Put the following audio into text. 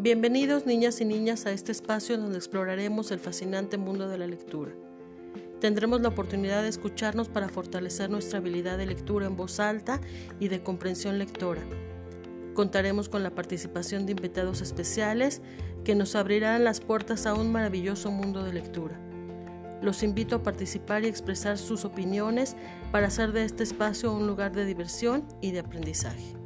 Bienvenidos niñas y niñas a este espacio donde exploraremos el fascinante mundo de la lectura. Tendremos la oportunidad de escucharnos para fortalecer nuestra habilidad de lectura en voz alta y de comprensión lectora. Contaremos con la participación de invitados especiales que nos abrirán las puertas a un maravilloso mundo de lectura. Los invito a participar y expresar sus opiniones para hacer de este espacio un lugar de diversión y de aprendizaje.